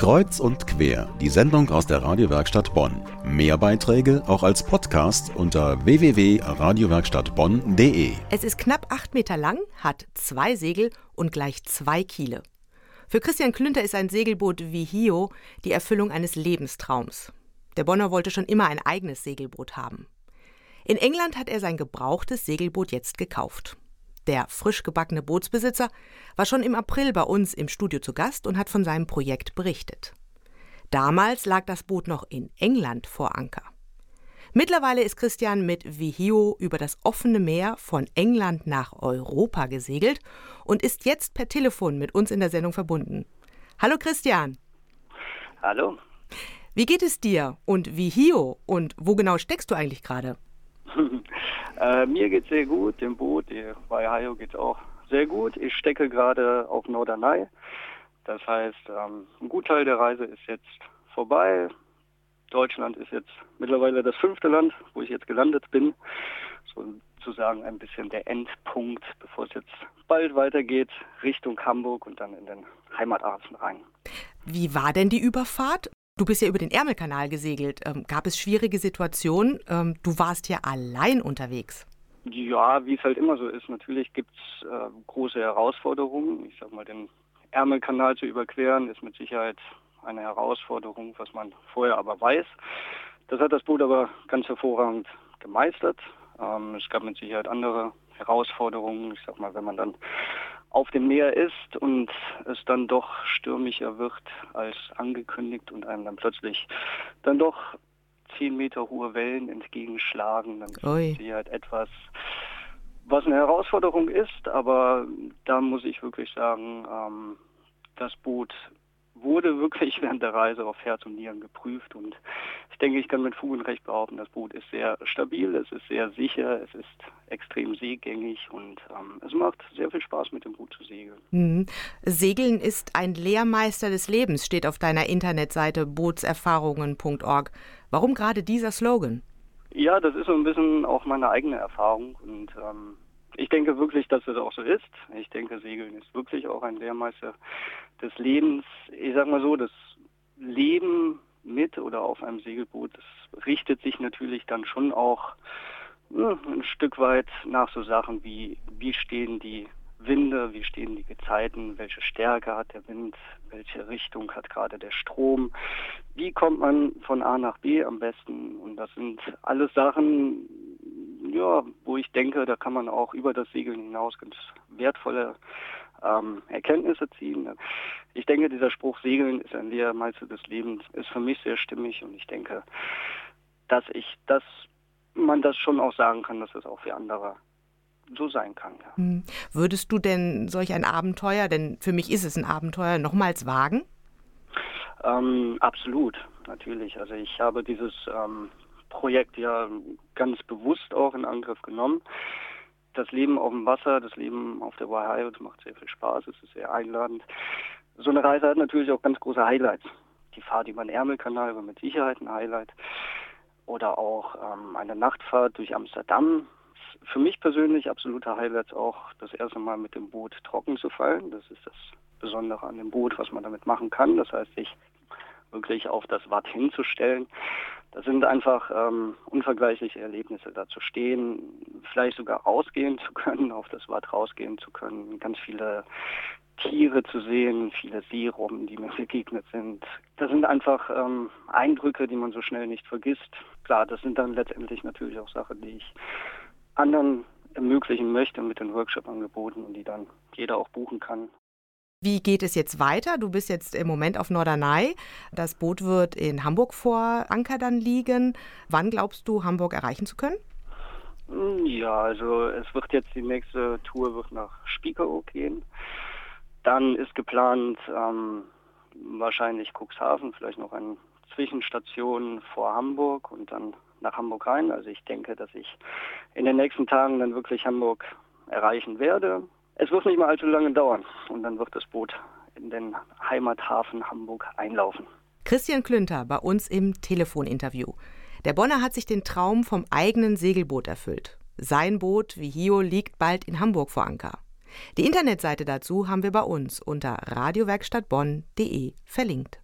Kreuz und quer, die Sendung aus der Radiowerkstatt Bonn. Mehr Beiträge auch als Podcast unter www.radiowerkstattbonn.de. Es ist knapp acht Meter lang, hat zwei Segel und gleich zwei Kiele. Für Christian Klünter ist ein Segelboot wie Hio die Erfüllung eines Lebenstraums. Der Bonner wollte schon immer ein eigenes Segelboot haben. In England hat er sein gebrauchtes Segelboot jetzt gekauft. Der frisch gebackene Bootsbesitzer war schon im April bei uns im Studio zu Gast und hat von seinem Projekt berichtet. Damals lag das Boot noch in England vor Anker. Mittlerweile ist Christian mit Vihio über das offene Meer von England nach Europa gesegelt und ist jetzt per Telefon mit uns in der Sendung verbunden. Hallo Christian. Hallo. Wie geht es dir und Vihio und wo genau steckst du eigentlich gerade? Äh, mir geht sehr gut, dem Boot, bei Hayo geht es auch sehr gut. Ich stecke gerade auf Norderney. Das heißt, ähm, ein Gutteil der Reise ist jetzt vorbei. Deutschland ist jetzt mittlerweile das fünfte Land, wo ich jetzt gelandet bin. Sozusagen ein bisschen der Endpunkt, bevor es jetzt bald weitergeht Richtung Hamburg und dann in den Heimathafen rein. Wie war denn die Überfahrt? Du bist ja über den Ärmelkanal gesegelt. Ähm, gab es schwierige Situationen? Ähm, du warst ja allein unterwegs. Ja, wie es halt immer so ist. Natürlich gibt es äh, große Herausforderungen. Ich sag mal, den Ärmelkanal zu überqueren ist mit Sicherheit eine Herausforderung, was man vorher aber weiß. Das hat das Boot aber ganz hervorragend gemeistert. Ähm, es gab mit Sicherheit andere Herausforderungen. Ich sag mal, wenn man dann auf dem Meer ist und es dann doch stürmischer wird als angekündigt und einem dann plötzlich dann doch zehn Meter hohe Wellen entgegenschlagen, dann ist halt etwas, was eine Herausforderung ist, aber da muss ich wirklich sagen, ähm, das Boot wurde wirklich während der Reise auf Herz und Nieren geprüft und ich denke, ich kann mit Fug und Recht behaupten, das Boot ist sehr stabil, es ist sehr sicher, es ist extrem seegängig und ähm, es macht sehr viel Spaß mit dem Boot zu segeln. Mhm. Segeln ist ein Lehrmeister des Lebens, steht auf deiner Internetseite bootserfahrungen.org. Warum gerade dieser Slogan? Ja, das ist so ein bisschen auch meine eigene Erfahrung und ähm, ich denke wirklich, dass es auch so ist. Ich denke, Segeln ist wirklich auch ein Lehrmeister des Lebens. Ich sag mal so, das Leben mit oder auf einem Segelboot, das richtet sich natürlich dann schon auch ja, ein Stück weit nach so Sachen wie, wie stehen die Winde, wie stehen die Gezeiten, welche Stärke hat der Wind, welche Richtung hat gerade der Strom, wie kommt man von A nach B am besten. Und das sind alles Sachen, ja, wo ich denke, da kann man auch über das Segeln hinaus ganz wertvolle ähm, Erkenntnisse ziehen. Ich denke, dieser Spruch Segeln ist ein Lehrmeister des Lebens, ist für mich sehr stimmig und ich denke, dass ich das, man das schon auch sagen kann, dass es auch für andere so sein kann. Ja. Hm. Würdest du denn solch ein Abenteuer, denn für mich ist es ein Abenteuer, nochmals wagen? Ähm, absolut, natürlich. Also ich habe dieses ähm, Projekt ja ganz bewusst auch in Angriff genommen. Das Leben auf dem Wasser, das Leben auf der Wahai, das macht sehr viel Spaß, es ist sehr einladend. So eine Reise hat natürlich auch ganz große Highlights. Die Fahrt über den Ärmelkanal war mit Sicherheit ein Highlight. Oder auch ähm, eine Nachtfahrt durch Amsterdam. Für mich persönlich absoluter Highlights auch das erste Mal mit dem Boot trocken zu fallen. Das ist das Besondere an dem Boot, was man damit machen kann. Das heißt, sich wirklich auf das Watt hinzustellen. Das sind einfach ähm, unvergleichliche Erlebnisse, da zu stehen, vielleicht sogar rausgehen zu können, auf das Watt rausgehen zu können, ganz viele Tiere zu sehen, viele Seerobben, die mir begegnet sind. Das sind einfach ähm, Eindrücke, die man so schnell nicht vergisst. Klar, das sind dann letztendlich natürlich auch Sachen, die ich anderen ermöglichen möchte mit den Workshop-Angeboten und die dann jeder auch buchen kann. Wie geht es jetzt weiter? Du bist jetzt im Moment auf Norderney. Das Boot wird in Hamburg vor Anker dann liegen. Wann glaubst du, Hamburg erreichen zu können? Hm, ja, also es wird jetzt die nächste Tour wird nach Spiekeroog gehen. Dann ist geplant ähm, wahrscheinlich Cuxhaven, vielleicht noch eine Zwischenstation vor Hamburg und dann nach Hamburg rein. Also ich denke, dass ich in den nächsten Tagen dann wirklich Hamburg erreichen werde. Es wird nicht mal allzu lange dauern und dann wird das Boot in den Heimathafen Hamburg einlaufen. Christian Klünter bei uns im Telefoninterview. Der Bonner hat sich den Traum vom eigenen Segelboot erfüllt. Sein Boot, wie Hio, liegt bald in Hamburg vor Anker. Die Internetseite dazu haben wir bei uns unter radiowerkstattbonn.de verlinkt.